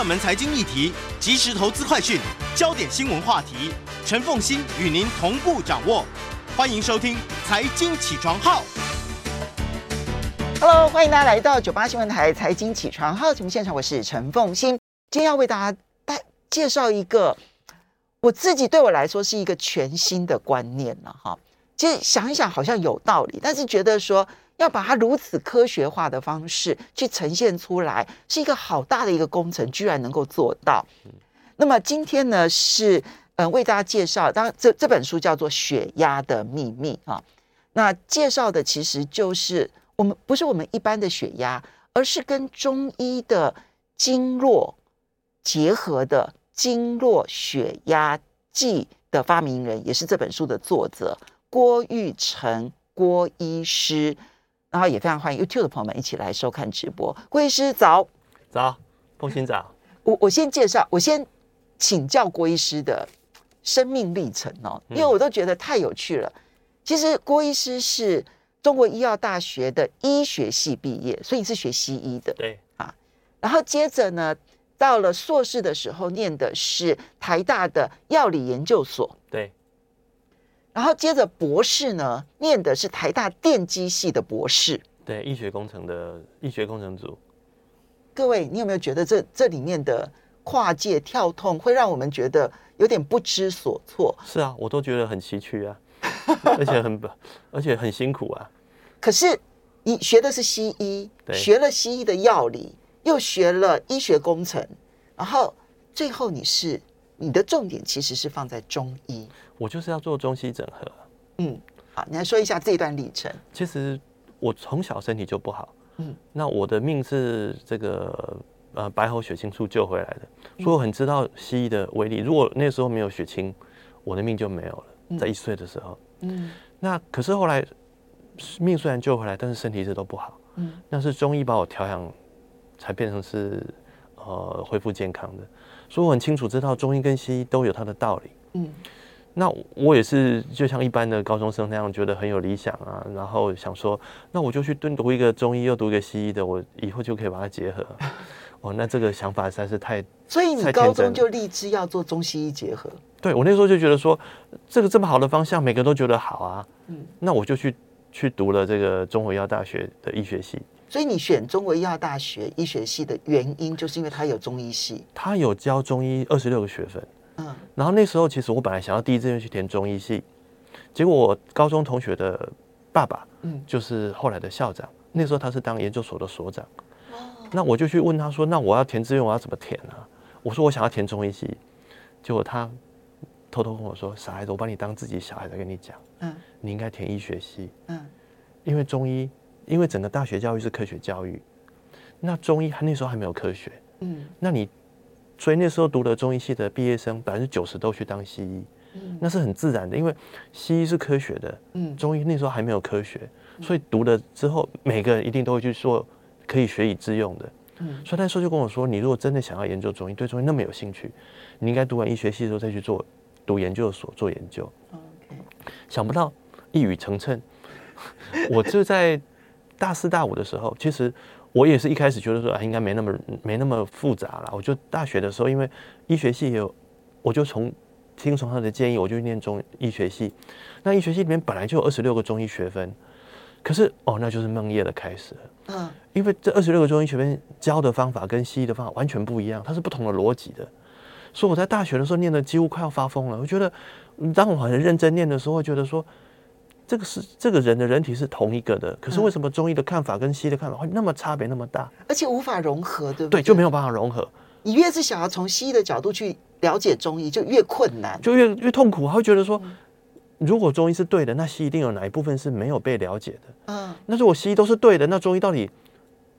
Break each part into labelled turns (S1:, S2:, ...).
S1: 热门财经议题、即时投资快讯、焦点新闻话题，陈凤馨与您同步掌握。欢迎收听《财经起床号》。
S2: Hello，欢迎大家来到九八新闻台《财经起床号》节目现场，我是陈凤馨。今天要为大家带介绍一个我自己对我来说是一个全新的观念了哈。其实想一想好像有道理，但是觉得说。要把它如此科学化的方式去呈现出来，是一个好大的一个工程，居然能够做到。那么今天呢，是嗯为大家介绍，当然这这本书叫做《血压的秘密》啊。那介绍的其实就是我们不是我们一般的血压，而是跟中医的经络结合的经络血压计的发明人，也是这本书的作者郭玉成郭医师。然后也非常欢迎 YouTube 的朋友们一起来收看直播。郭医师早，
S3: 早，凤馨早。
S2: 我我先介绍，我先请教郭医师的生命历程哦，因为我都觉得太有趣了。嗯、其实郭医师是中国医药大学的医学系毕业，所以你是学西医的，
S3: 对啊。
S2: 然后接着呢，到了硕士的时候，念的是台大的药理研究所，
S3: 对。
S2: 然后接着博士呢，念的是台大电机系的博士，
S3: 对，医学工程的医学工程组。
S2: 各位，你有没有觉得这这里面的跨界跳痛会让我们觉得有点不知所措？
S3: 是啊，我都觉得很崎岖啊，而且很而且很辛苦啊。
S2: 可是你学的是西医，对学了西医的药理，又学了医学工程，然后最后你是你的重点其实是放在中医。
S3: 我就是要做中西整合。
S2: 嗯，好，你来说一下这段历程。
S3: 其实我从小身体就不好。嗯，那我的命是这个呃白喉血清素救回来的，所以我很知道西医的威力。如果那时候没有血清，我的命就没有了。在一岁的时候，嗯，那可是后来命虽然救回来，但是身体一直都不好。嗯，那是中医把我调养，才变成是呃恢复健康的。所以我很清楚知道中医跟西医都有它的道理。嗯。那我也是，就像一般的高中生那样，觉得很有理想啊，然后想说，那我就去读读一个中医，又读一个西医的，我以后就可以把它结合。哦，那这个想法实在是太……
S2: 所以你高中就立志要做中西医结合？
S3: 对，我那时候就觉得说，这个这么好的方向，每个都觉得好啊。嗯，那我就去去读了这个中国医药大学的医学系。
S2: 所以你选中国医药大学医学系的原因，就是因为它有中医系，
S3: 它有教中医二十六个学分。嗯然后那时候，其实我本来想要第一志愿去填中医系，结果我高中同学的爸爸，嗯，就是后来的校长。那时候他是当研究所的所长，那我就去问他说：“那我要填志愿，我要怎么填呢？”我说：“我想要填中医系。”结果他偷偷跟我说：“傻孩子，我把你当自己小孩在跟你讲，嗯，你应该填医学系，嗯，因为中医，因为整个大学教育是科学教育，那中医那时候还没有科学，嗯，那你。”所以那时候读了中医系的毕业生，百分之九十都去当西医，嗯，那是很自然的，因为西医是科学的，嗯，中医那时候还没有科学，所以读了之后，每个人一定都会去说可以学以致用的，嗯，所以那时候就跟我说，你如果真的想要研究中医，对中医那么有兴趣，你应该读完医学系之后再去做读研究所做研究。OK，想不到一语成谶，我就在大四大五的时候，其实。我也是一开始觉得说啊，应该没那么没那么复杂了。我就大学的时候，因为医学系也有，我就从听从他的建议，我就去念中医学系。那医学系里面本来就有二十六个中医学分，可是哦，那就是梦夜的开始。嗯，因为这二十六个中医学分教的方法跟西医的方法完全不一样，它是不同的逻辑的。所以我在大学的时候念的几乎快要发疯了。我觉得当我很认真念的时候，会觉得说。这个是这个人的人体是同一个的，可是为什么中医的看法跟西医的看法会那么差别那么大？
S2: 而且无法融合，对不
S3: 对？对，就没有办法融合。
S2: 你越是想要从西医的角度去了解中医，就越困难，
S3: 就越越痛苦。他会觉得说，如果中医是对的，那西医一定有哪一部分是没有被了解的。嗯，那如果西医都是对的，那中医到底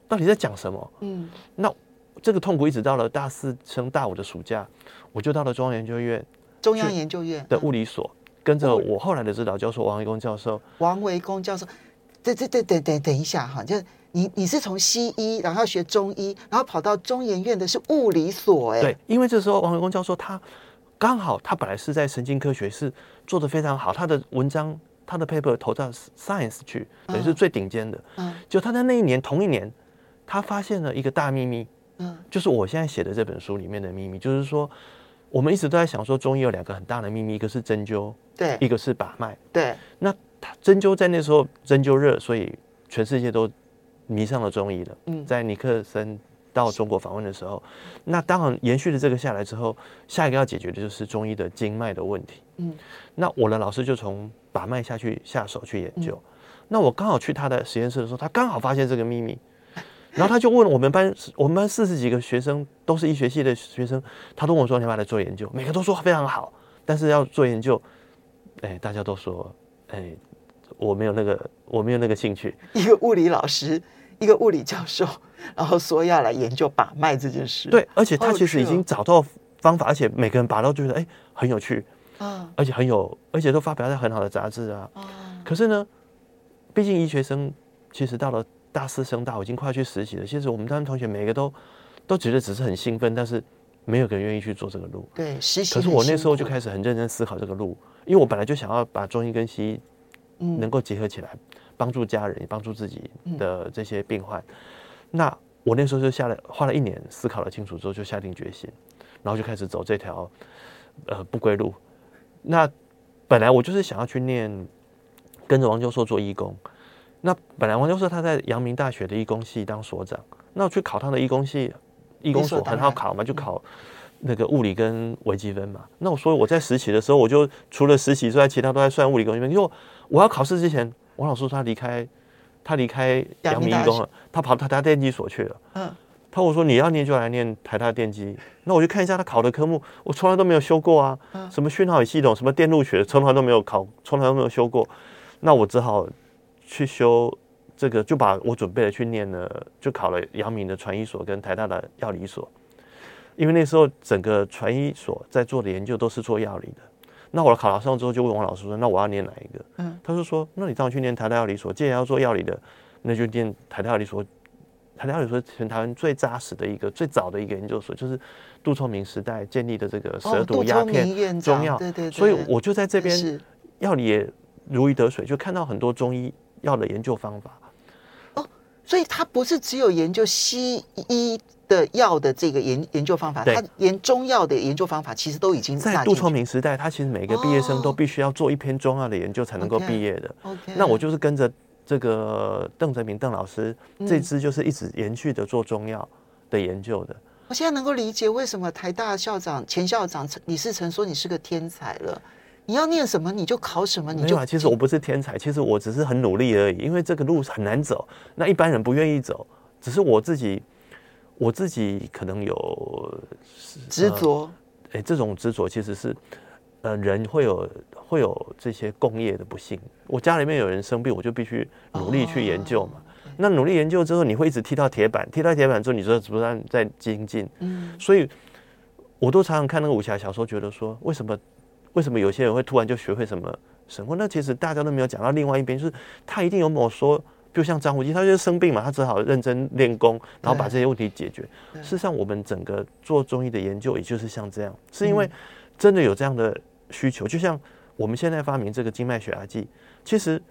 S3: 到底在讲什么？嗯，那这个痛苦一直到了大四升大五的暑假，我就到了中央研究院，
S2: 中央研究院
S3: 的物理所，嗯、跟着我后来的指导教授王维公教授。
S2: 王维公教授，对对对对对，等一下哈，就是你你是从西医，然后学中医，然后跑到中研院的是物理所，哎，
S3: 对，因为这时候王维公教授他刚好他本来是在神经科学是做的非常好，他的文章他的 paper 投到 Science 去，等于是最顶尖的，嗯，就他在那一年同一年。他发现了一个大秘密，嗯，就是我现在写的这本书里面的秘密，就是说，我们一直都在想说，中医有两个很大的秘密，一个是针灸，对，一个是把脉，
S2: 对。
S3: 那他针灸在那时候针灸热，所以全世界都迷上了中医了。嗯，在尼克森到中国访问的时候，那当然延续了这个下来之后，下一个要解决的就是中医的经脉的问题。嗯，那我的老师就从把脉下去下手去研究。那我刚好去他的实验室的时候，他刚好发现这个秘密。然后他就问我们班，我们班四十几个学生都是医学系的学生，他都跟我说，你要不要来做研究，每个都说非常好，但是要做研究，哎，大家都说，哎，我没有那个，我没有那个兴趣。
S2: 一个物理老师，一个物理教授，然后说要来研究把脉这件事。
S3: 对，而且他其实已经找到方法，而且每个人把到觉得哎很有趣，啊，而且很有，而且都发表在很好的杂志啊。可是呢，毕竟医学生其实到了。大四升大，我已经快要去实习了。其实我们班同学每个都都觉得只是很兴奋，但是没有个人愿意去做这个路。
S2: 对，实习。
S3: 可是我那时候就开始很认真思考这个路，因为我本来就想要把中医跟西医能够结合起来，帮助家人，也帮助自己的这些病患。那我那时候就下了花了一年思考了清楚之后，就下定决心，然后就开始走这条呃不归路。那本来我就是想要去念，跟着王教授做义工。那本来王教授他在阳明大学的义工系当所长，那我去考他的义工系，义工所很好考嘛，就考那个物理跟微积分嘛。那我说我在实习的时候，我就除了实习之外，其他都在算物理跟微积分。因为我要考试之前，王老师说他离开，他离开阳明医工了，他跑台大电机所去了。嗯，他我说你要念就来念台大电机，那我就看一下他考的科目，我从来都没有修过啊，什么讯号与系统，什么电路学，从来都没有考，从来都没有修过，那我只好。去修这个，就把我准备的去念了，就考了阳明的传医所跟台大的药理所。因为那时候整个传医所在做的研究都是做药理的。那我考了上之后，就问王老师说：“那我要念哪一个？”嗯，他就说：“那你当然去念台大药理所。既然要做药理的，那就念台大药理所。台大药理所全台湾最扎实的一个、最早的一个研究所，就是杜聪明时代建立的这个蛇毒鸦片中药。对对对。所以我就在这边药理也如鱼得水，就看到很多中医。药的研究方法
S2: 哦，所以他不是只有研究西医的药的这个研研究方法，他连中药的研究方法其实都已经
S3: 在杜聪明时代，他其实每个毕业生都必须要做一篇中药的研究才能够毕业的。
S2: OK，
S3: 那我就是跟着这个邓泽明邓老师这支就是一直延续的做中药的研究的。
S2: 我现在能够理解为什么台大校长前校长李世成说你是个天才了。你要念什么你就考什么，你就。
S3: 啊其实我不是天才，其实我只是很努力而已。因为这个路很难走，那一般人不愿意走，只是我自己，我自己可能有
S2: 执着。
S3: 哎、呃欸，这种执着其实是，呃，人会有会有这些共业的不幸。我家里面有人生病，我就必须努力去研究嘛。哦、那努力研究之后，你会一直踢到铁板，踢到铁板之后，你就不断在精进。嗯。所以，我都常常看那个武侠小说，觉得说为什么。为什么有些人会突然就学会什么神功？那其实大家都没有讲到另外一边，就是他一定有某说，就像张无忌，他就是生病嘛，他只好认真练功，然后把这些问题解决。事实上，我们整个做中医的研究，也就是像这样，是因为真的有这样的需求。就像我们现在发明这个经脉血压计，其实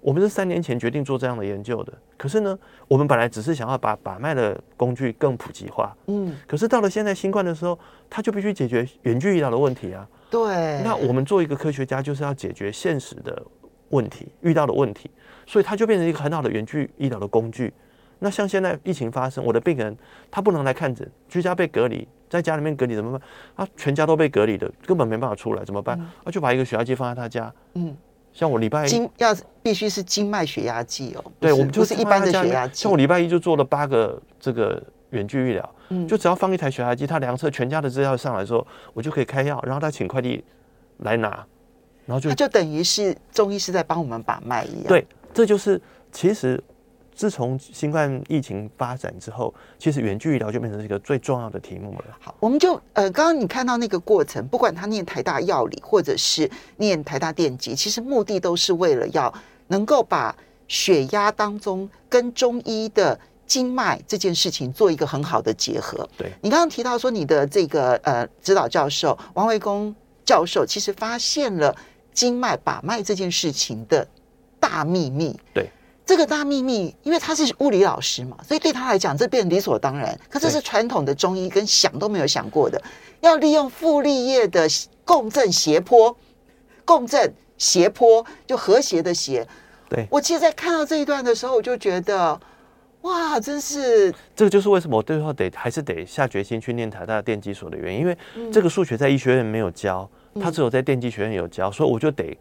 S3: 我们是三年前决定做这样的研究的。可是呢，我们本来只是想要把把脉的工具更普及化。嗯。可是到了现在新冠的时候，他就必须解决远距医疗的问题啊。
S2: 对，
S3: 那我们做一个科学家，就是要解决现实的问题，遇到的问题，所以它就变成一个很好的远距医疗的工具。那像现在疫情发生，我的病人他不能来看诊，居家被隔离，在家里面隔离怎么办？他全家都被隔离的，根本没办法出来，怎么办？那、嗯啊、就把一个血压计放在他家。嗯，像我礼拜一
S2: 经要必须是经脉血压计哦。
S3: 对，我们
S2: 就是一般的血压计。
S3: 像我礼拜一就做了八个这个。远距医疗，嗯，就只要放一台血压机，他量测全家的资料上来之后，我就可以开药，然后他请快递来拿，然后就
S2: 就等于是中医师在帮我们把脉一样。
S3: 对，这就是其实自从新冠疫情发展之后，其实远距医疗就变成一个最重要的题目了。
S2: 好，我们就呃，刚刚你看到那个过程，不管他念台大药理或者是念台大电机，其实目的都是为了要能够把血压当中跟中医的经脉这件事情做一个很好的结合。
S3: 对，
S2: 你刚刚提到说你的这个呃指导教授王维公教授，其实发现了经脉把脉这件事情的大秘密。
S3: 对。
S2: 这个大秘密，因为他是物理老师嘛，所以对他来讲，这变理所当然。可这是传统的中医跟想都没有想过的，要利用傅立叶的共振斜坡，共振斜坡就和谐的斜。
S3: 对，
S2: 我其实，在看到这一段的时候，我就觉得，哇，真是
S3: 这个就是为什么我最后得还是得下决心去念台大电机所的原因，因为这个数学在医学院没有教，他只有在电机学院有教，所以我就得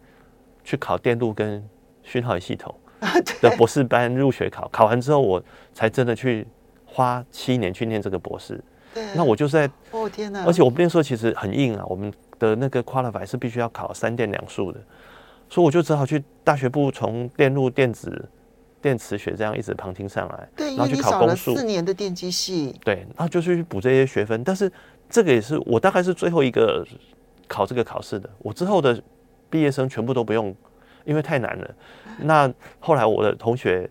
S3: 去考电路跟讯号系统。的博士班入学考考完之后，我才真的去花七年去念这个博士。
S2: 对，
S3: 那我就是在
S2: 哦天哪！
S3: 而且我们那时候其实很硬啊，我们的那个 qualify 是必须要考三电两数的，所以我就只好去大学部从电路、电子、电磁学这样一直旁听上来，
S2: 对，
S3: 然后去考公数。
S2: 四年的电机系，
S3: 对，然后就去补这些学分。但是这个也是我大概是最后一个考这个考试的，我之后的毕业生全部都不用。因为太难了，那后来我的同学，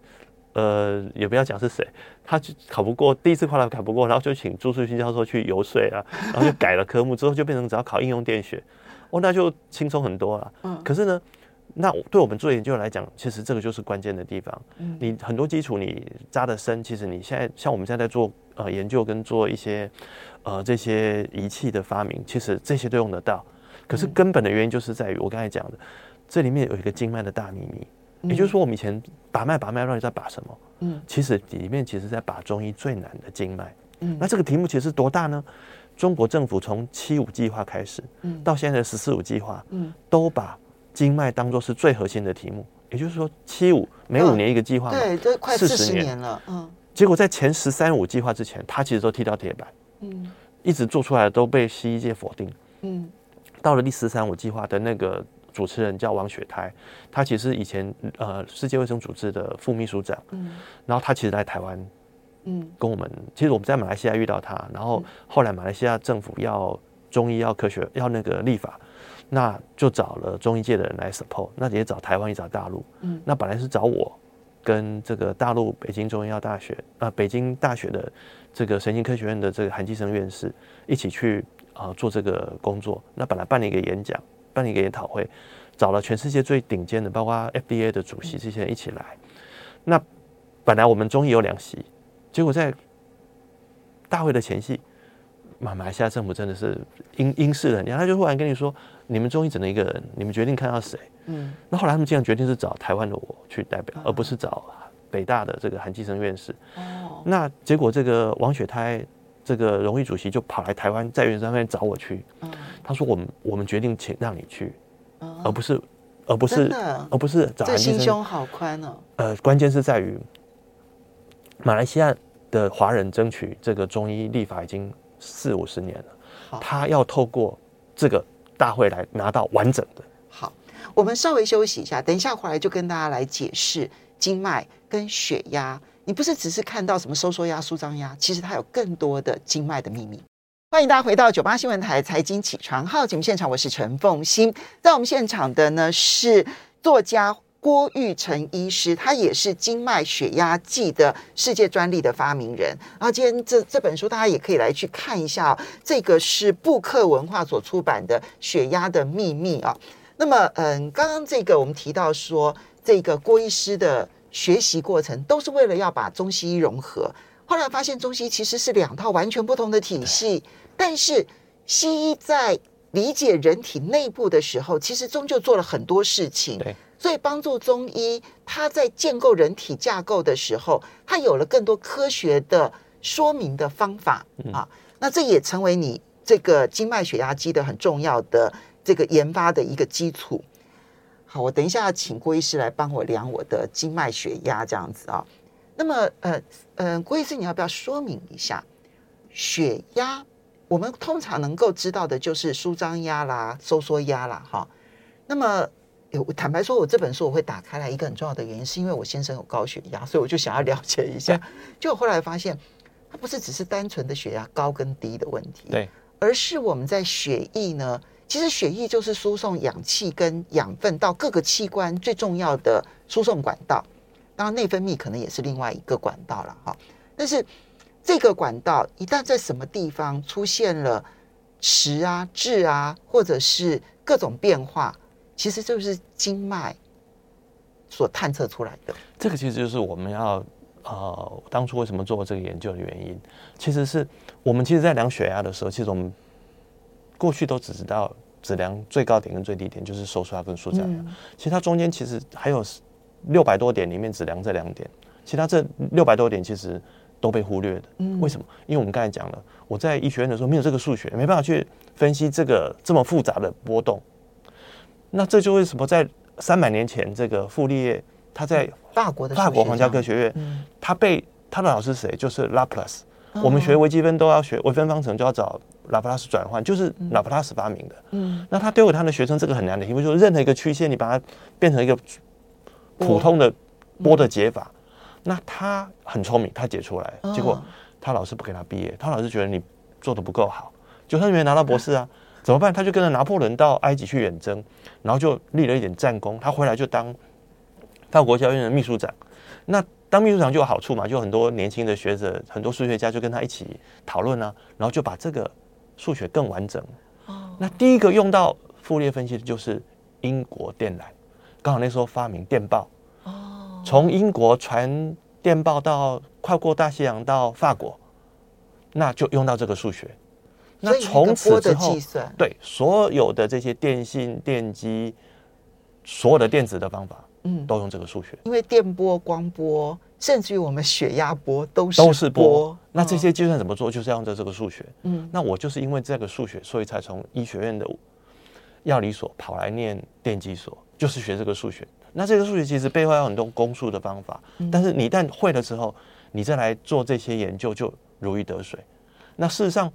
S3: 呃，也不要讲是谁，他就考不过，第一次考了考不过，然后就请朱树新教授去游说啊，然后就改了科目，之后就变成只要考应用电学，哦，那就轻松很多了。嗯，可是呢，那对我们做研究来讲，其实这个就是关键的地方。嗯，你很多基础你扎得深，其实你现在像我们现在在做呃研究跟做一些呃这些仪器的发明，其实这些都用得到。可是根本的原因就是在于我刚才讲的。这里面有一个经脉的大秘密，也就是说，我们以前把脉把脉，到底在把什么？嗯，其实里面其实在把中医最难的经脉。嗯，那这个题目其实是多大呢？中国政府从七五计划开始，嗯，到现在的十四五计划，嗯，都把经脉当做是最核心的题目。也就是说，七五每五年一个计划，
S2: 对，都快四十年。了，嗯。
S3: 结果在前十三五计划之前，他其实都踢到铁板，嗯，一直做出来的都被西医界否定，嗯，到了第十三五计划的那个。主持人叫王雪胎，他其实以前呃世界卫生组织的副秘书长，嗯，然后他其实来台湾，嗯，跟我们，其实我们在马来西亚遇到他，然后后来马来西亚政府要中医要科学要那个立法，那就找了中医界的人来 support，那也找台湾也找大陆，嗯，那本来是找我跟这个大陆北京中医药大学啊、呃、北京大学的这个神经科学院的这个韩继生院士一起去啊、呃、做这个工作，那本来办了一个演讲。办了一个研讨会，找了全世界最顶尖的，包括 FDA 的主席这些人一起来。那本来我们中医有两席，结果在大会的前夕，马马来西亚政府真的是英英式的，然后他就忽然跟你说：“你们中医只能一个人，你们决定看到谁。”嗯，那后来他们竟然决定是找台湾的我去代表，而不是找北大的这个韩继生院士。哦，那结果这个王雪胎。这个荣誉主席就跑来台湾，在圆山那边找我去。嗯，他说：“我们我们决定请让你去，而不是而不是而不是找韩基生。”
S2: 这心胸好宽哦。
S3: 呃，关键是在于马来西亚的华人争取这个中医立法已经四五十年了，他要透过这个大会来拿到完整的。
S2: 好，我们稍微休息一下，等一下回来就跟大家来解释经脉跟血压。你不是只是看到什么收缩压、舒张压，其实它有更多的经脉的秘密。欢迎大家回到九八新闻台财经起床号节目现场，我是陈凤欣。在我们现场的呢是作家郭玉成医师，他也是经脉血压计的世界专利的发明人。然后今天这这本书大家也可以来去看一下，这个是布克文化所出版的《血压的秘密》啊。那么，嗯，刚刚这个我们提到说，这个郭医师的。学习过程都是为了要把中西医融合，后来发现中西医其实是两套完全不同的体系，但是西医在理解人体内部的时候，其实终究做了很多事情，所以帮助中医它在建构人体架构的时候，它有了更多科学的说明的方法啊，那这也成为你这个经脉血压机的很重要的这个研发的一个基础。好，我等一下要请郭医师来帮我量我的经脉血压，这样子啊。那么，呃，嗯、呃，郭医师，你要不要说明一下血压？我们通常能够知道的就是舒张压啦、收缩压啦，哈。那么，我坦白说，我这本书我会打开来，一个很重要的原因，是因为我先生有高血压，所以我就想要了解一下。就后来发现，它不是只是单纯的血压高跟低的问题，
S3: 对，
S2: 而是我们在血液呢，其实血液就是输送氧气跟养分到各个器官最重要的输送管道。当然，内分泌可能也是另外一个管道了哈。但是这个管道一旦在什么地方出现了迟啊、滞啊，或者是各种变化，其实就是经脉所探测出来的。
S3: 这个其实就是我们要呃，当初为什么做这个研究的原因。其实是我们其实在量血压的时候，其实我们过去都只知道只量最高点跟最低点，就是收缩压跟舒张压。嗯、其实它中间其实还有六百多点里面只量这两点，其他这六百多点其实都被忽略的。嗯，为什么？因为我们刚才讲了，我在医学院的时候没有这个数学，没办法去分析这个这么复杂的波动。那这就为什么？在三百年前，这个傅立叶他在
S2: 法国的
S3: 法国皇家科学院，嗯、他被他的老师谁？就是拉普拉斯。我们学微积分都要学微分方程，就要找拉普拉斯转换，就是拉普拉斯发明的。嗯，那他丢给他的学生这个很难的题目，就是任何一个曲线，你把它变成一个普通的波的解法。那他很聪明，他解出来，结果他老师不给他毕业，他老师觉得你做的不够好，就他没拿到博士啊，怎么办？他就跟着拿破仑到埃及去远征，然后就立了一点战功，他回来就当法国教院的秘书长。那当秘书长就有好处嘛，就很多年轻的学者，很多数学家就跟他一起讨论啊，然后就把这个数学更完整。哦，那第一个用到傅立叶分析的就是英国电缆，刚好那时候发明电报。哦，从英国传电报到跨过大西洋到法国，那就用到这个数学。那从此之后，对所有的这些电信、电机，所有的电子的方法。嗯，都用这个数学，
S2: 因为电波、光波，甚至于我们血压波都是
S3: 都是波。那这些计算怎么做？就是要用这这个数学。嗯，那我就是因为这个数学，所以才从医学院的药理所跑来念电机所，就是学这个数学。那这个数学其实背后有很多公数的方法，但是你一旦会了之后，你再来做这些研究就如鱼得水。那事实上，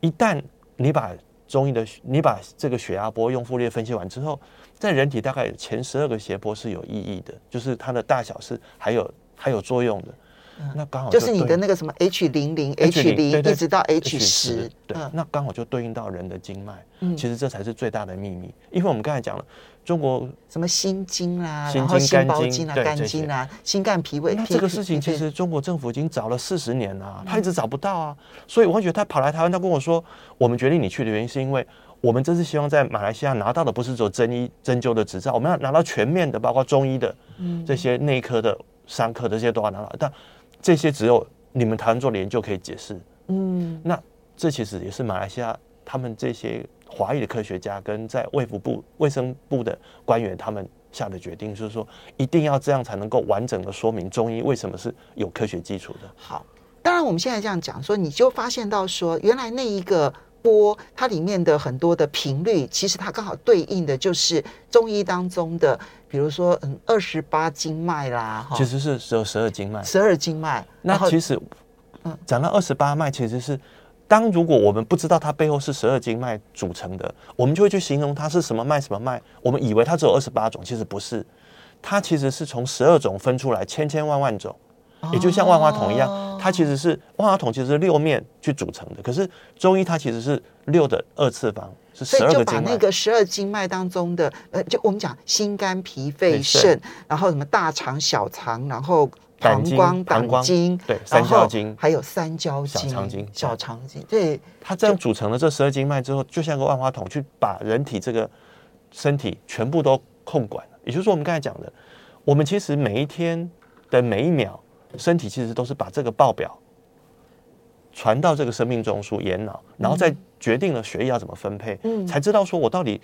S3: 一旦你把中医的你把这个血压波用傅立叶分析完之后。在人体大概前十二个斜坡是有意义的，就是它的大小是还有还有作用的。那刚好就，
S2: 就是你的那个什么 H 零零 H 零一直到 H 十，
S3: 对，那刚好就对应到人的经脉。嗯，其实这才是最大的秘密，因为我们刚才讲了中国
S2: 什么心经啦，心经、心包经啊、肝经啊、心肝脾胃。
S3: 那这个事情其实中国政府已经找了四十年了，他一直找不到啊。所以我会觉得他跑来台湾，他跟我说，我们决定你去的原因是因为。我们这次希望在马来西亚拿到的不是做针医针灸的执照，我们要拿到全面的，包括中医的，这些内科的、伤科的这些都要拿到。但这些只有你们台湾做的研究可以解释。嗯，那这其实也是马来西亚他们这些华裔的科学家跟在卫福部卫生部的官员他们下的决定，就是说一定要这样才能够完整的说明中医为什么是有科学基础的。
S2: 好，当然我们现在这样讲说，你就发现到说，原来那一个。波它里面的很多的频率，其实它刚好对应的就是中医当中的，比如说嗯二十八经脉啦，
S3: 其实是只有十二经脉，
S2: 十二经脉。
S3: 那其实嗯讲到二十八脉，其实是当如果我们不知道它背后是十二经脉组成的，我们就会去形容它是什么脉什么脉，我们以为它只有二十八种，其实不是，它其实是从十二种分出来，千千万万种。也就像万花筒一样，它其实是万花筒，其实是六面去组成的。可是中医它其实是六的二次方，是十二个经脉。
S2: 所以就把那个十二经脉当中的，呃，就我们讲心肝脾肺肾，然后什么大肠小肠，然后膀胱胆经，
S3: 对，三焦经，
S2: 还有三焦经、
S3: 小肠经、
S2: 小肠经。对，
S3: 它这样组成了这十二经脉之后，就像个万花筒，去把人体这个身体全部都控管。也就是说，我们刚才讲的，我们其实每一天的每一秒。身体其实都是把这个报表传到这个生命中枢眼脑，然后再决定了血液要怎么分配，嗯，才知道说我到底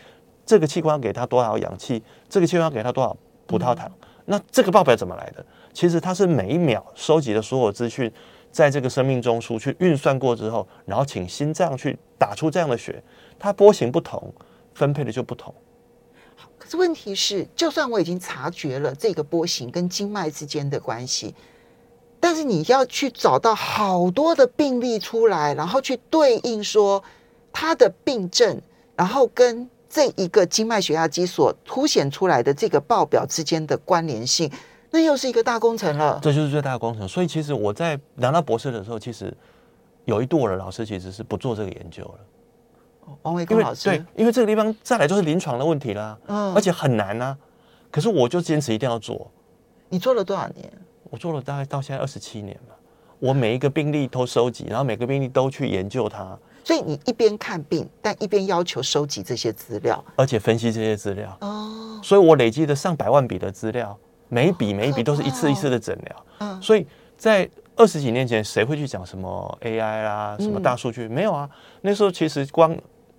S3: 这个器官要给他多少氧气，这个器官要给他多少葡萄糖。那这个报表怎么来的？其实它是每一秒收集的所有资讯，在这个生命中枢去运算过之后，然后请心脏去打出这样的血，它波形不同，分配的就不同。
S2: 可是问题是，就算我已经察觉了这个波形跟经脉之间的关系。但是你要去找到好多的病例出来，然后去对应说他的病症，然后跟这一个经脉血压机所凸显出来的这个报表之间的关联性，那又是一个大工程了。
S3: 这就是最大的工程。所以其实我在拿到博士的时候，其实有一度我的老师其实是不做这个研究了。
S2: 王维功老师，
S3: 对，因为这个地方再来就是临床的问题啦，嗯，而且很难啊。可是我就坚持一定要做。
S2: 你做了多少年？
S3: 我做了大概到现在二十七年了。我每一个病例都收集，然后每个病例都去研究它。
S2: 所以你一边看病，但一边要求收集这些资料，
S3: 而且分析这些资料。哦，所以我累积的上百万笔的资料，每一笔每一笔都是一次一次的诊疗。嗯，所以在二十几年前，谁会去讲什么 AI 啦，什么大数据？没有啊，那时候其实光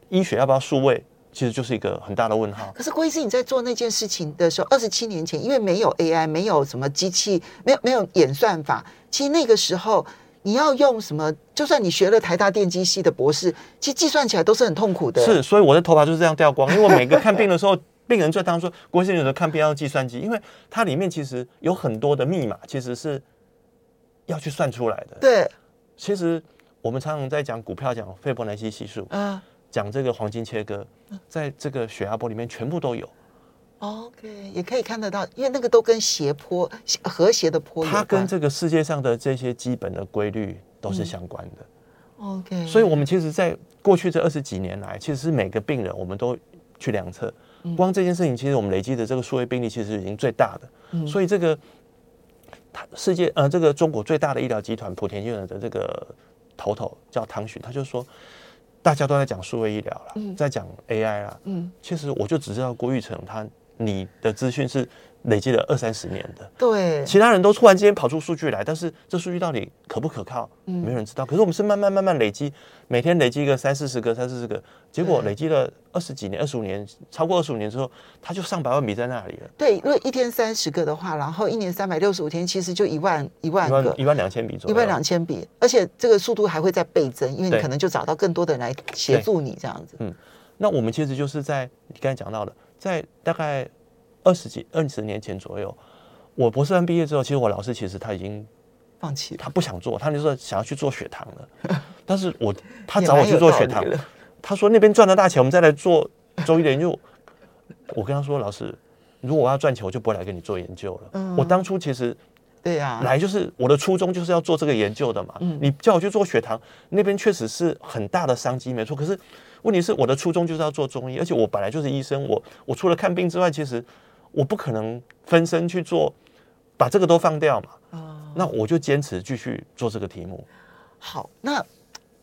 S3: 医学要不要数位，其实就是一个很大的问号。
S2: 可是郭医师，你在做那件事情的时候，二十七年前，因为没有 AI，没有什么机器，没有没有演算法，其实那个时候。你要用什么？就算你学了台大电机系的博士，其实计算起来都是很痛苦的。
S3: 是，所以我的头发就是这样掉光。因为我每个看病的时候，病人就当说，郭先生的看病要用计算机，因为它里面其实有很多的密码，其实是要去算出来的。
S2: 对，
S3: 其实我们常常在讲股票，讲斐波那契系数，啊，讲这个黄金切割，在这个血压波里面全部都有。
S2: OK，也可以看得到，因为那个都跟斜坡和谐的坡，
S3: 它跟这个世界上的这些基本的规律都是相关的。
S2: 嗯、OK，
S3: 所以，我们其实，在过去这二十几年来，其实是每个病人我们都去量测。光这件事情，其实我们累积的这个数位病例，其实已经最大的。嗯、所以，这个他世界呃，这个中国最大的医疗集团莆田医院的这个头头叫唐许，他就说。大家都在讲数位医疗了，嗯、在讲 AI 啦。嗯，其实我就只知道郭玉成他，你的资讯是累积了二三十年的。
S2: 对，
S3: 其他人都突然之间跑出数据来，但是这数据到底可不可靠？嗯，没有人知道。可是我们是慢慢慢慢累积，每天累积一个三四十个、三四十个，结果累积了二十几年、二十五年，超过二十五年之后，它就上百万笔在那里了。
S2: 对，如果一天三十个的话，然后一年三百六十五天，其实就一万一万个，
S3: 一万两千笔左右，
S2: 一万两千笔，而且这个速度还会再倍增，因为你可能就找到更多的人来协助你这样子。
S3: 嗯，那我们其实就是在你刚才讲到的，在大概。二十几二十年前左右，我博士班毕业之后，其实我老师其实他已经
S2: 放弃，
S3: 他不想做，他就说想要去做血糖了。但是我他找我去做血糖，他说那边赚了大钱，我们再来做周一的研究。我跟他说，老师，如果我要赚钱，我就不会来跟你做研究了。嗯、我当初其实
S2: 对呀，
S3: 来就是我的初衷就是要做这个研究的嘛。嗯、你叫我去做血糖，那边确实是很大的商机，没错。可是问题是我的初衷就是要做中医，而且我本来就是医生，我我除了看病之外，其实。我不可能分身去做，把这个都放掉嘛。哦，那我就坚持继续做这个题目。
S2: 好，那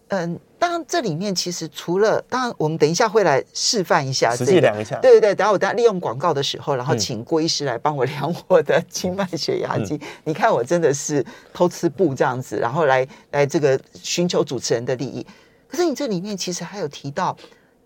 S2: 嗯，当然这里面其实除了，当然我们等一下会来示范一下，
S3: 实际量一下。
S2: 对对对，等下我等下利用广告的时候，然后请郭医师来帮我量我的经脉血压计。嗯、你看我真的是偷吃布这样子，然后来来这个寻求主持人的利益。可是你这里面其实还有提到。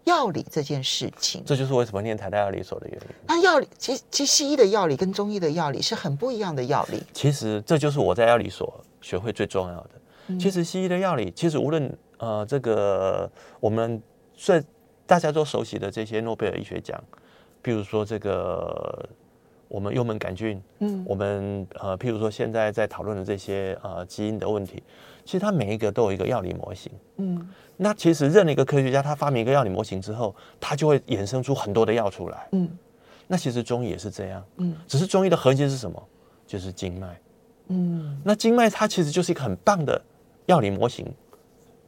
S2: 药理这件事情，
S3: 这就是为什么念台大药理所的原因。
S2: 那药理，其实其实西医的药理跟中医的药理是很不一样的药理。
S3: 其实这就是我在药理所学会最重要的。嗯、其实西医的药理，其实无论呃这个我们最大家都熟悉的这些诺贝尔医学奖，比如说这个我们幽门杆菌，嗯，我们呃譬如说现在在讨论的这些呃基因的问题，其实它每一个都有一个药理模型，嗯。那其实任何一个科学家，他发明一个药理模型之后，他就会衍生出很多的药出来。嗯，那其实中医也是这样。嗯，只是中医的核心是什么？就是经脉。嗯，那经脉它其实就是一个很棒的药理模型、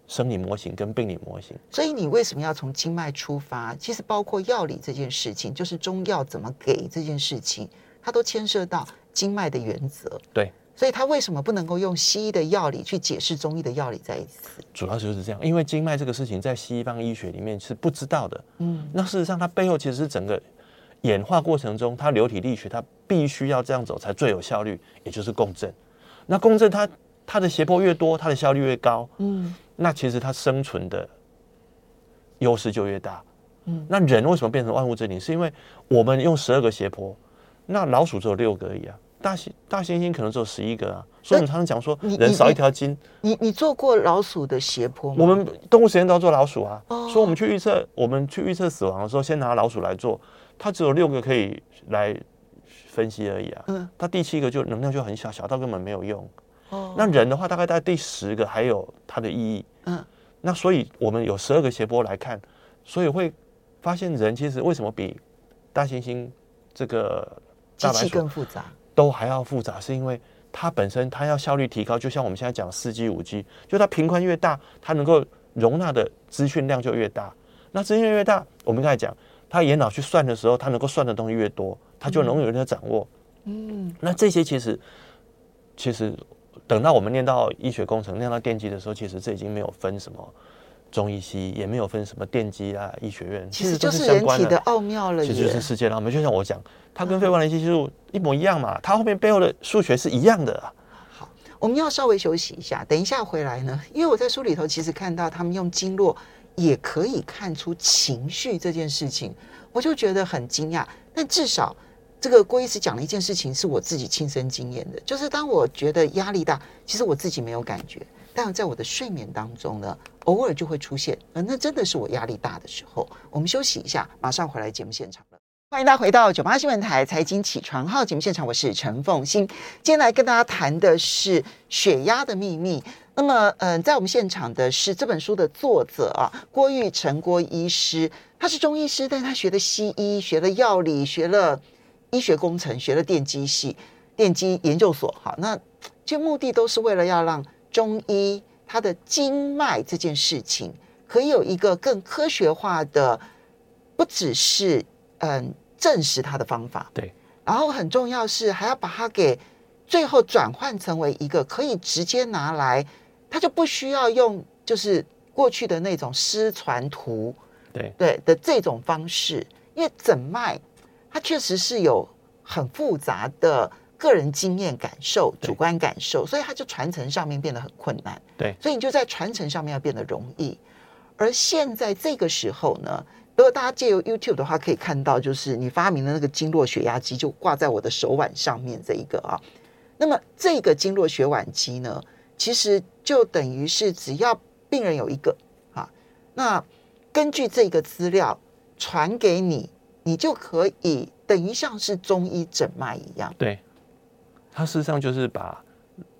S3: 生理模型跟病理模型。
S2: 所以你为什么要从经脉出发？其实包括药理这件事情，就是中药怎么给这件事情，它都牵涉到经脉的原则。
S3: 对。
S2: 所以他为什么不能够用西医的药理去解释中医的药理在一次？
S3: 主要就是这样，因为经脉这个事情在西方医学里面是不知道的。嗯，那事实上它背后其实是整个演化过程中，它流体力学它必须要这样走才最有效率，也就是共振。那共振它它的斜坡越多，它的效率越高。嗯，那其实它生存的优势就越大。嗯，那人为什么变成万物之灵？是因为我们用十二个斜坡，那老鼠只有六个而已啊。大猩大猩猩可能只有十一个啊，所以我们常常讲说，人少一条筋。
S2: 你你，你做过老鼠的斜坡吗？
S3: 我们动物实验都要做老鼠啊，哦、所以我们去预测，我们去预测死亡的时候，先拿老鼠来做，它只有六个可以来分析而已啊。嗯，它第七个就能量就很小，小到根本没有用。哦，那人的话，大概在第十个还有它的意义。嗯，那所以我们有十二个斜波来看，所以会。发现人其实为什么比大猩猩这个
S2: 机器更复杂，
S3: 都还要复杂，是因为它本身它要效率提高，就像我们现在讲四 G、五 G，就它频宽越大，它能够容纳的资讯量就越大。那资讯越大，我们刚才讲，它眼脑去算的时候，它能够算的东西越多，它就容易有人掌握。嗯，那这些其实其实等到我们念到医学工程、念到电机的时候，其实这已经没有分什么。中医西医也没有分什么电机啊，医学院
S2: 其实就是人体的奥妙了，
S3: 其实就是世界的奥妙。就像我讲，它跟肺关联性技术一模一样嘛，它后面背后的数学是一样的啊。
S2: 好，我们要稍微休息一下，等一下回来呢，因为我在书里头其实看到他们用经络也可以看出情绪这件事情，我就觉得很惊讶。但至少这个郭医师讲了一件事情是我自己亲身经验的，就是当我觉得压力大，其实我自己没有感觉。但在我的睡眠当中呢，偶尔就会出现，呃，那真的是我压力大的时候。我们休息一下，马上回来节目现场了。欢迎大家回到九八新闻台财经起床号节目现场，我是陈凤欣。今天来跟大家谈的是血压的秘密。那么，嗯、在我们现场的是这本书的作者啊，郭玉成郭医师，他是中医师，但他学的西医，学了药理，学了医学工程，学了电机系、电机研究所。好，那这目的都是为了要让。中医它的经脉这件事情，可以有一个更科学化的，不只是嗯证实它的方法，
S3: 对，
S2: 然后很重要是还要把它给最后转换成为一个可以直接拿来，它就不需要用就是过去的那种失传图，
S3: 对
S2: 对的这种方式，因为诊脉它确实是有很复杂的。个人经验感受、主观感受，所以它就传承上面变得很困难。
S3: 对，
S2: 所以你就在传承上面要变得容易。而现在这个时候呢，如果大家借由 YouTube 的话，可以看到，就是你发明的那个经络血压机就挂在我的手腕上面这一个啊。那么这个经络血腕机呢，其实就等于是只要病人有一个啊，那根据这个资料传给你，你就可以等于像是中医诊脉一样。
S3: 对。它事实上就是把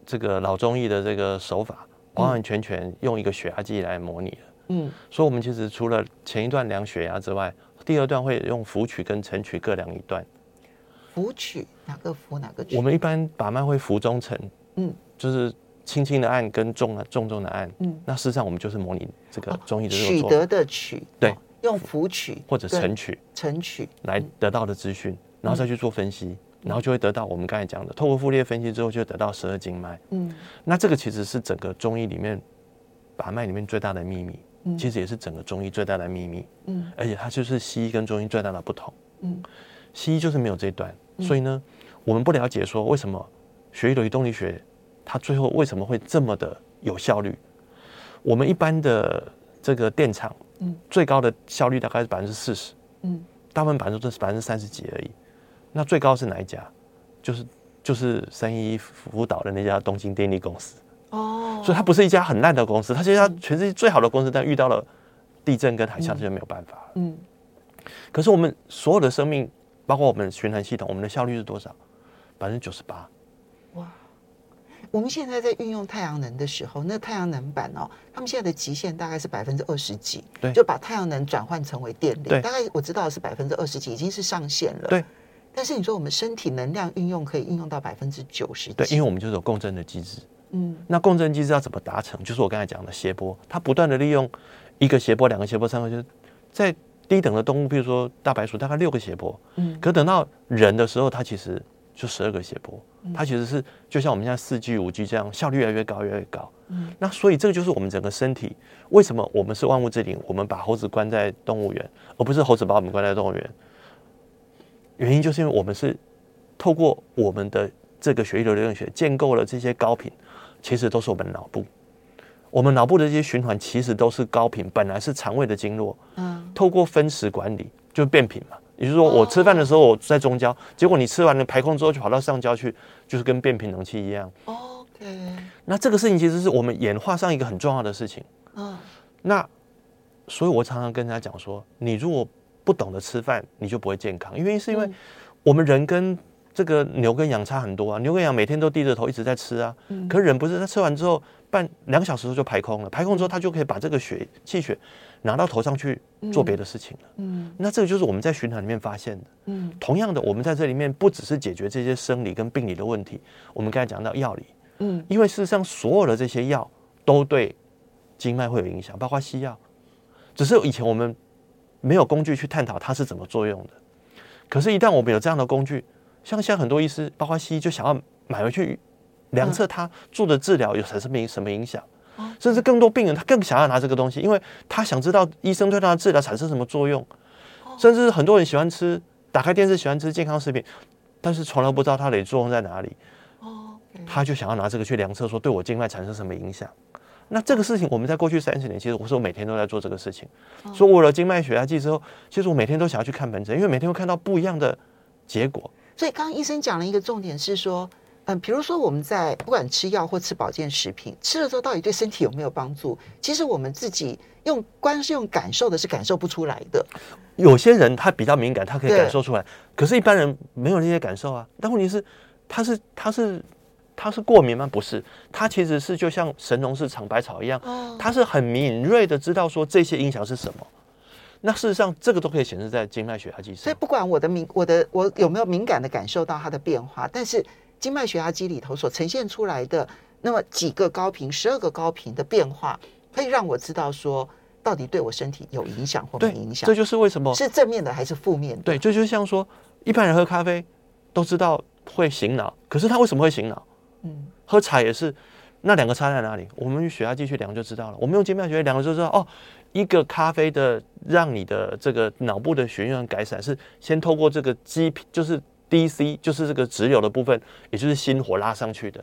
S3: 这个老中医的这个手法完完全全用一个血压计来模拟了。嗯，所以我们其实除了前一段量血压之外，第二段会用浮取跟沉取各量一段。
S2: 浮取哪个浮哪个取？
S3: 我们一般把脉会浮中沉，嗯，就是轻轻的按跟重的重重的按。嗯，那事实上我们就是模拟这个中医的
S2: 取得的取，
S3: 对，
S2: 用谱曲
S3: 或者成曲、
S2: 成曲
S3: 来得到的资讯，然后再去做分析。然后就会得到我们刚才讲的，透过傅立叶分析之后，就会得到十二经脉。嗯，那这个其实是整个中医里面把脉里面最大的秘密，嗯，其实也是整个中医最大的秘密。嗯，而且它就是西医跟中医最大的不同。嗯，西医就是没有这一段，所以呢，我们不了解说为什么血液流动力学它最后为什么会这么的有效率。我们一般的这个电厂，嗯，最高的效率大概是百分之四十，嗯，大部分百分之都是百分之三十几而已。那最高是哪一家？就是就是三一福岛的那家东京电力公司哦，所以它不是一家很烂的公司，它是一家全世界最好的公司，但遇到了地震跟海啸，就没有办法了。嗯，可是我们所有的生命，包括我们循环系统，我们的效率是多少？百分之九十八。哇！
S2: 我们现在在运用太阳能的时候，那太阳能板哦，他们现在的极限大概是百分之二十几，对，就把太阳能转换成为电力，大概我知道是百分之二十几，已经是上限了。
S3: 对。
S2: 但是你说我们身体能量运用可以运用到百分之九十？
S3: 对，因为我们就是有共振的机制。嗯，那共振机制要怎么达成？就是我刚才讲的谐波，它不断的利用一个谐波、两个谐波、三个，就是在低等的动物，比如说大白鼠，大概六个谐波。嗯，可等到人的时候，它其实就十二个谐波。它其实是就像我们现在四 G、五 G 这样，效率越来越高，越来越高。嗯，那所以这个就是我们整个身体为什么我们是万物之灵？我们把猴子关在动物园，而不是猴子把我们关在动物园。原因就是因为我们是透过我们的这个血液流动学建构了这些高频，其实都是我们脑部，我们脑部的这些循环其实都是高频，本来是肠胃的经络，嗯，透过分时管理就变频嘛。也就是说，我吃饭的时候我在中焦，结果你吃完了排空之后就跑到上焦去，就是跟变频容器一样。OK，那这个事情其实是我们演化上一个很重要的事情。嗯，那所以我常常跟大家讲说，你如果不懂得吃饭，你就不会健康。因为是因为我们人跟这个牛跟羊差很多啊，牛跟羊每天都低着头一直在吃啊，嗯、可是人不是，他吃完之后半两个小时就排空了，排空之后他就可以把这个血气血拿到头上去做别的事情了。嗯，嗯。那这个就是我们在循环里面发现的。嗯，同样的，我们在这里面不只是解决这些生理跟病理的问题，我们刚才讲到药理，嗯，因为事实上所有的这些药都对经脉会有影响，包括西药，只是以前我们没有工具去探讨它是怎么作用的，可是，一旦我们有这样的工具。像现在很多医师，包括西医，就想要买回去量测他做的治疗有产生什么影响，甚至更多病人他更想要拿这个东西，因为他想知道医生对他的治疗产生什么作用。甚至很多人喜欢吃，打开电视喜欢吃健康食品，但是从来不知道它的作用在哪里。他就想要拿这个去量测，说对我静脉产生什么影响。那这个事情我们在过去三十年，其实我说我每天都在做这个事情。所以我有静脉血压计之后，其实我每天都想要去看门诊，因为每天会看到不一样的结果。
S2: 所以刚刚医生讲了一个重点是说，嗯，比如说我们在不管吃药或吃保健食品，吃了之后到底对身体有没有帮助？其实我们自己用光是用感受的是感受不出来的。
S3: 有些人他比较敏感，他可以感受出来，可是一般人没有那些感受啊。但问题是，他是他是他是过敏吗？不是，他其实是就像神农氏尝百草一样，他是很敏锐的知道说这些影响是什么。那事实上，这个都可以显示在经脉血压计上。
S2: 所以不管我的敏，我的我有没有敏感的感受到它的变化，但是经脉血压机里头所呈现出来的那么几个高频、十二个高频的变化，可以让我知道说，到底对我身体有影响或没影响。
S3: 这就是为什么
S2: 是正面的还是负面的？
S3: 对，这就像说，一般人喝咖啡都知道会醒脑，可是他为什么会醒脑？嗯，喝茶也是，那两个差在哪里？我们用血压计去量就知道了。我们用经脉血压量就知道哦。一个咖啡的让你的这个脑部的血运改善，是先透过这个 G，就是 DC，就是这个直流的部分，也就是心火拉上去的。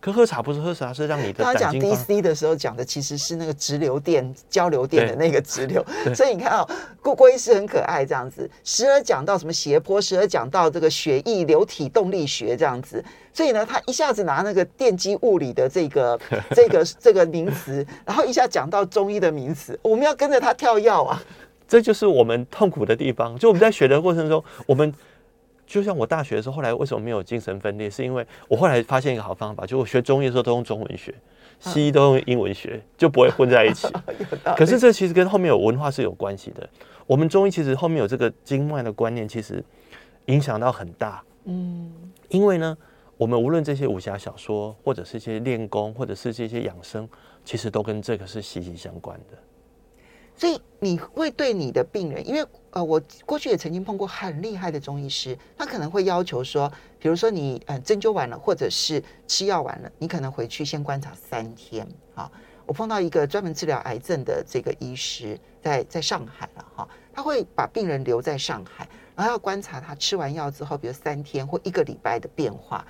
S3: 可喝茶不是喝茶，是让你的。
S2: 他讲 DC 的时候讲的其实是那个直流电交流电的那个直流，所以你看啊、哦，郭郭医师很可爱这样子，时而讲到什么斜坡，时而讲到这个血液流体动力学这样子，所以呢，他一下子拿那个电机物理的这个 这个这个名词，然后一下讲到中医的名词，我们要跟着他跳药啊，
S3: 这就是我们痛苦的地方。就我们在学的过程中，我们。就像我大学的时候，后来为什么没有精神分裂？是因为我后来发现一个好方法，就我学中医的时候都用中文学，西医都用英文学，就不会混在一起。可是这其实跟后面有文化是有关系的。我们中医其实后面有这个经脉的观念，其实影响到很大。嗯，因为呢，我们无论这些武侠小说，或者是一些练功，或者是这些养生，其实都跟这个是息息相关的。
S2: 所以你会对你的病人，因为呃，我过去也曾经碰过很厉害的中医师，他可能会要求说，比如说你呃针灸完了，或者是吃药完了，你可能回去先观察三天。啊，我碰到一个专门治疗癌症的这个医师，在在上海了哈，他会把病人留在上海，然后要观察他吃完药之后，比如三天或一个礼拜的变化，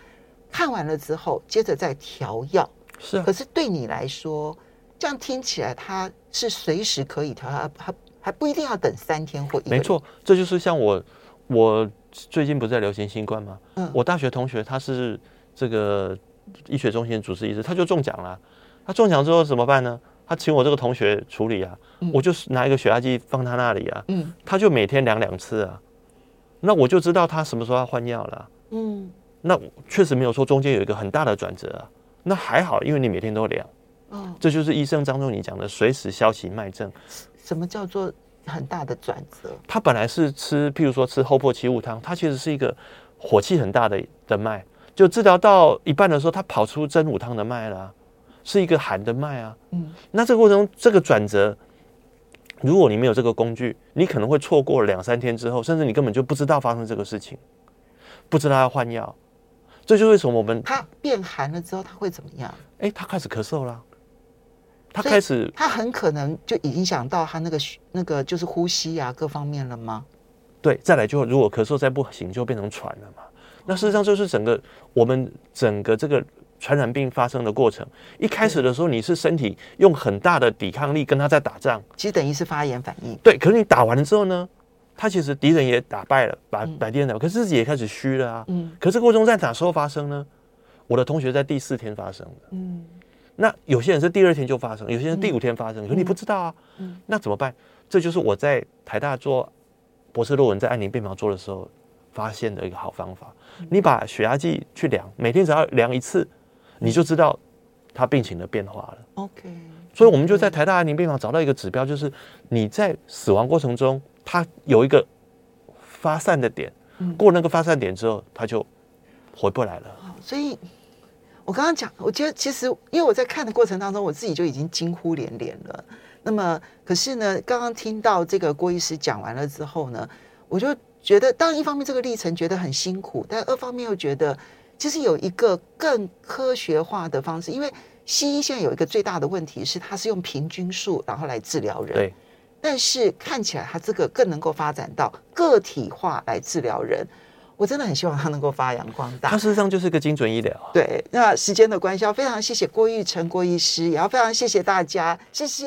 S2: 看完了之后，接着再调药。
S3: 是啊，
S2: 可是对你来说。这样听起来，他是随时可以调，还还还不一定要等三天或一个。
S3: 没错，这就是像我，我最近不是在流行新冠吗？嗯，我大学同学他是这个医学中心的主治医师，他就中奖了。他中奖之后怎么办呢？他请我这个同学处理啊，嗯、我就拿一个血压计放他那里啊，嗯，他就每天量两次啊，那我就知道他什么时候要换药了。嗯，那确实没有说中间有一个很大的转折啊，那还好，因为你每天都量。这就是医生张仲你讲的随时消其脉症。
S2: 什么叫做很大的转折？
S3: 他本来是吃，譬如说吃后破七物汤，他其实是一个火气很大的的脉，就治疗到一半的时候，他跑出真武汤的脉了，是一个寒的脉啊。嗯，那这个过程中这个转折，如果你没有这个工具，你可能会错过两三天之后，甚至你根本就不知道发生这个事情，不知道要换药。这就是为什么我们
S2: 他变寒了之后他会怎么样？
S3: 哎，他开始咳嗽了。他开始，
S2: 他很可能就影响到他那个那个就是呼吸啊各方面了吗？
S3: 对，再来就如果咳嗽再不行，就变成喘了嘛。那事实上就是整个我们整个这个传染病发生的过程，一开始的时候你是身体用很大的抵抗力跟他在打仗，
S2: 其实等于是发炎反应。
S3: 对，可是你打完了之后呢，他其实敌人也打败了，把把敌人打，可是自己也开始虚了啊。嗯。可是这个过程中在哪时候发生呢？我的同学在第四天发生的。嗯。那有些人是第二天就发生，有些人第五天发生，嗯、可你不知道啊。那怎么办？这就是我在台大做博士论文，在安宁病房做的时候发现的一个好方法。你把血压计去量，每天只要量一次，你就知道他病情的变化了。
S2: OK，
S3: 所以我们就在台大安宁病房找到一个指标，就是你在死亡过程中，他有一个发散的点，过那个发散点之后，他就回不来了。
S2: 所以，我刚刚讲，我觉得其实因为我在看的过程当中，我自己就已经惊呼连连了。那么，可是呢，刚刚听到这个郭医师讲完了之后呢，我就觉得，当然一方面这个历程觉得很辛苦，但二方面又觉得，其实有一个更科学化的方式。因为西医现在有一个最大的问题是，它是用平均数然后来治疗人。
S3: 对。
S2: 但是看起来它这个更能够发展到个体化来治疗人。我真的很希望它能够发扬光大。
S3: 它事实上就是个精准医疗。
S2: 对。那时间的关系，要非常谢谢郭玉成郭医师，也要非常谢谢大家，谢谢。